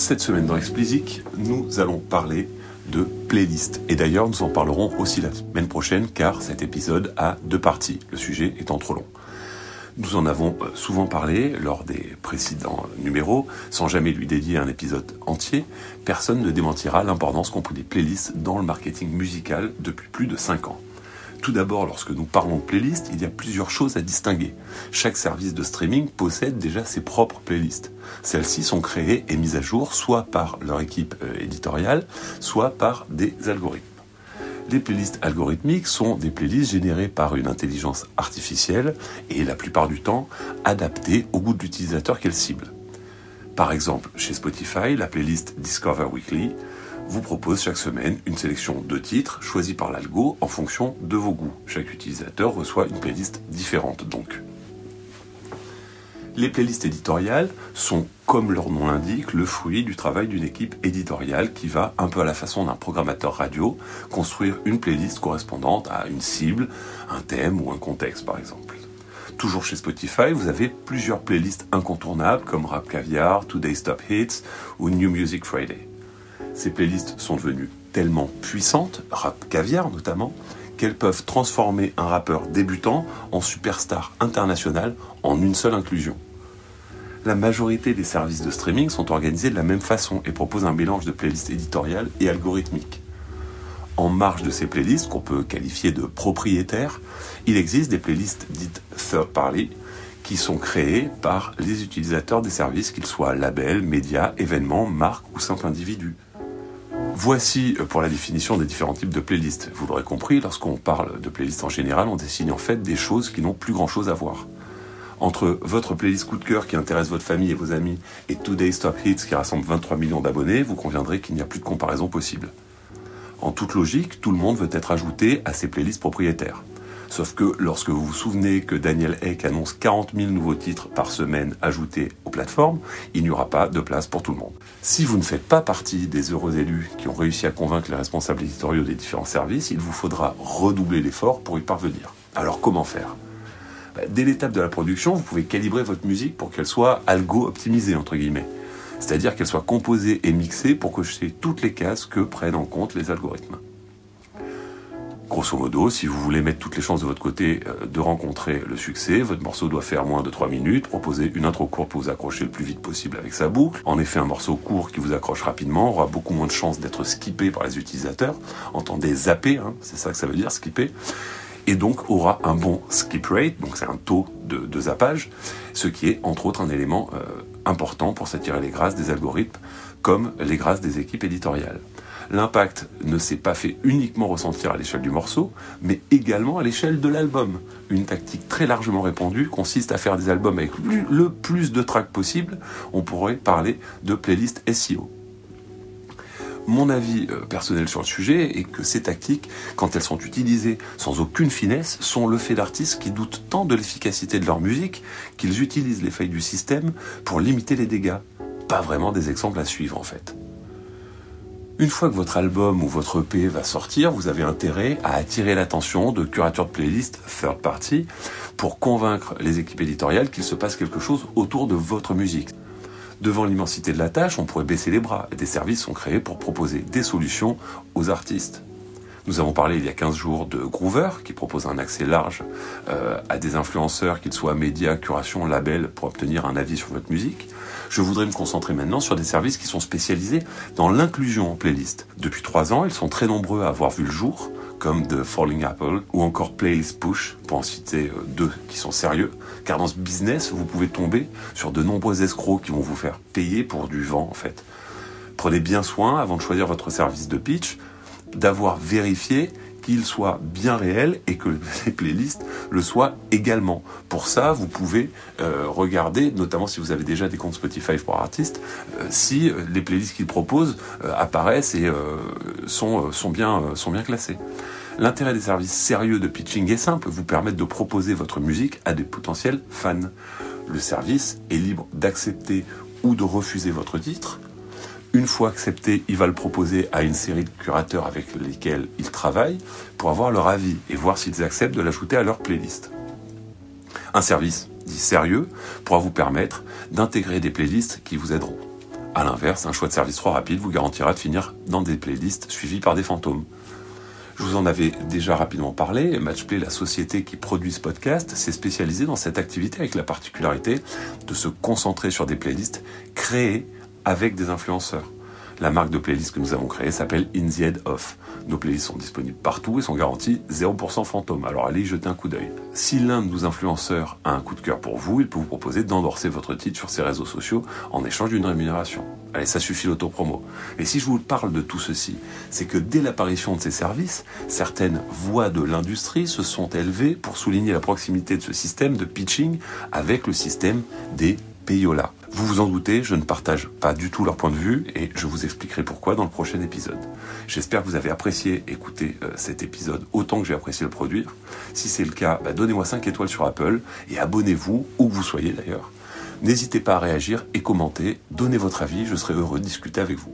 Cette semaine dans Explicit, nous allons parler de playlist. Et d'ailleurs, nous en parlerons aussi la semaine prochaine car cet épisode a deux parties, le sujet étant trop long. Nous en avons euh, souvent parlé lors des précédents numéros, sans jamais lui dédier un épisode entier. Personne ne démentira l'importance qu'ont pris les playlists dans le marketing musical depuis plus de 5 ans. Tout d'abord, lorsque nous parlons de playlist, il y a plusieurs choses à distinguer. Chaque service de streaming possède déjà ses propres playlists. Celles-ci sont créées et mises à jour soit par leur équipe euh, éditoriale, soit par des algorithmes. Les playlists algorithmiques sont des playlists générées par une intelligence artificielle et la plupart du temps adaptées au goût de l'utilisateur qu'elle cible. Par exemple, chez Spotify, la playlist Discover Weekly vous propose chaque semaine une sélection de titres choisis par l'algo en fonction de vos goûts. Chaque utilisateur reçoit une playlist différente donc. Les playlists éditoriales sont, comme leur nom l'indique, le fruit du travail d'une équipe éditoriale qui va, un peu à la façon d'un programmateur radio, construire une playlist correspondante à une cible, un thème ou un contexte par exemple. Toujours chez Spotify, vous avez plusieurs playlists incontournables comme Rap Caviar, Today's Top Hits ou New Music Friday. Ces playlists sont devenues tellement puissantes, rap caviar notamment, qu'elles peuvent transformer un rappeur débutant en superstar international en une seule inclusion. La majorité des services de streaming sont organisés de la même façon et proposent un mélange de playlists éditoriales et algorithmiques. En marge de ces playlists, qu'on peut qualifier de propriétaires, il existe des playlists dites third party qui sont créées par les utilisateurs des services, qu'ils soient labels, médias, événements, marques ou simples individus. Voici euh, pour la définition des différents types de playlists. Vous l'aurez compris, lorsqu'on parle de playlists en général, on désigne en fait des choses qui n'ont plus grand chose à voir. Entre votre playlist coup de cœur qui intéresse votre famille et vos amis et Today's Top Hits qui rassemble 23 millions d'abonnés, vous conviendrez qu'il n'y a plus de comparaison possible. En toute logique, tout le monde veut être ajouté à ces playlists propriétaires. Sauf que lorsque vous vous souvenez que Daniel Eck annonce 40 000 nouveaux titres par semaine ajoutés aux plateformes, il n'y aura pas de place pour tout le monde. Si vous ne faites pas partie des heureux élus qui ont réussi à convaincre les responsables éditoriaux des différents services, il vous faudra redoubler l'effort pour y parvenir. Alors comment faire? Bah, Dès l'étape de la production, vous pouvez calibrer votre musique pour qu'elle soit algo-optimisée, entre guillemets. C'est-à-dire qu'elle soit composée et mixée pour cocher toutes les cases que prennent en compte les algorithmes. Grosso modo, si vous voulez mettre toutes les chances de votre côté euh, de rencontrer le succès, votre morceau doit faire moins de 3 minutes, proposer une intro courte pour vous accrocher le plus vite possible avec sa boucle. En effet, un morceau court qui vous accroche rapidement aura beaucoup moins de chances d'être skippé par les utilisateurs. Entendez zapper, hein, c'est ça que ça veut dire, skipper. Et donc aura un bon skip rate, donc c'est un taux de, zappage, ce qui est entre autres un élément euh, important pour s'attirer les grâces des algorithmes comme les grâces des équipes éditoriales l'impact ne s'est pas fait uniquement ressentir à l'échelle du morceau, mais également à l'échelle de l'album. Une tactique très largement répandue consiste à faire des albums avec le plus de tracks possible. On pourrait parler de playlist SEO. Mon avis euh, personnel sur le sujet est que ces tactiques, quand elles sont utilisées sans aucune finesse, sont le fait d'artistes qui doutent tant de l'efficacité de leur musique qu'ils utilisent les failles du système pour limiter les dégâts. Pas vraiment des exemples à suivre en fait. Une fois que votre album ou votre EP va sortir, vous avez intérêt à attirer l'attention de curateurs de playlist third party pour convaincre les équipes éditoriales qu'il se passe quelque chose autour de votre musique. Devant l'immensité de la tâche, on pourrait baisser les bras. Des services sont créés pour proposer des solutions aux artistes. Nous avons parlé il y a 15 jours de Groover, qui propose un accès large euh, à des influenceurs, qu'ils soient médias, curation, labels, pour obtenir un avis sur votre musique. Je voudrais me concentrer maintenant sur des services qui sont spécialisés dans l'inclusion en playlist. Depuis trois ans, ils sont très nombreux à avoir vu le jour, comme The Falling Apple ou encore Playlist Push, pour en citer euh, deux qui sont sérieux. Car dans ce business, vous pouvez tomber sur de nombreux escrocs qui vont vous faire payer pour du vent, en fait. Prenez bien soin, avant de choisir votre service de pitch, d'avoir vérifié qu'il soit bien réel et que les playlists le soient également. Pour ça, vous pouvez euh, regarder, notamment si vous avez déjà des comptes Spotify pour artistes, euh, si euh, les playlists qu'ils proposent apparaissent et sont, bien, sont classées. L'intérêt des services sérieux de pitching est simple, vous permettre de proposer votre musique à des potentiels fans. Le service est libre d'accepter ou de refuser votre titre, une fois accepté, il va le proposer à une série de curateurs avec lesquels il travaille pour avoir leur avis et voir s'ils acceptent de l'ajouter à leur playlist. Un service dit sérieux pourra vous permettre d'intégrer des playlists qui vous aideront. A l'inverse, un choix de service trop rapide vous garantira de finir dans des playlists suivies par des fantômes. Je vous en avais déjà rapidement parlé, Matchplay, la société qui produit ce podcast, s'est spécialisée dans cette activité avec la particularité de se concentrer sur des playlists créées avec des influenceurs. La marque de playlist que nous avons créée s'appelle In the Head Off. Nos playlists sont disponibles partout et sont garanties 0% fantôme. Alors allez y jeter un coup d'œil. Si l'un de nos influenceurs a un coup de cœur pour vous, il peut vous proposer d'endorser votre titre sur ses réseaux sociaux en échange d'une rémunération. Allez, ça suffit l'autopromo. Et si je vous parle de tout ceci, c'est que dès l'apparition de ces services, certaines voix de l'industrie se sont élevées pour souligner la proximité de ce système de pitching avec le système des payola. Vous vous en doutez, je ne partage pas du tout leur point de vue et je vous expliquerai pourquoi dans le prochain épisode. J'espère que vous avez apprécié écouter euh, cet épisode autant que j'ai apprécié le produire. Si c'est le cas, bah, donnez-moi 5 étoiles sur Apple et abonnez-vous, où que vous soyez d'ailleurs. N'hésitez pas à réagir et commenter, donnez votre avis, je serai heureux de discuter avec vous.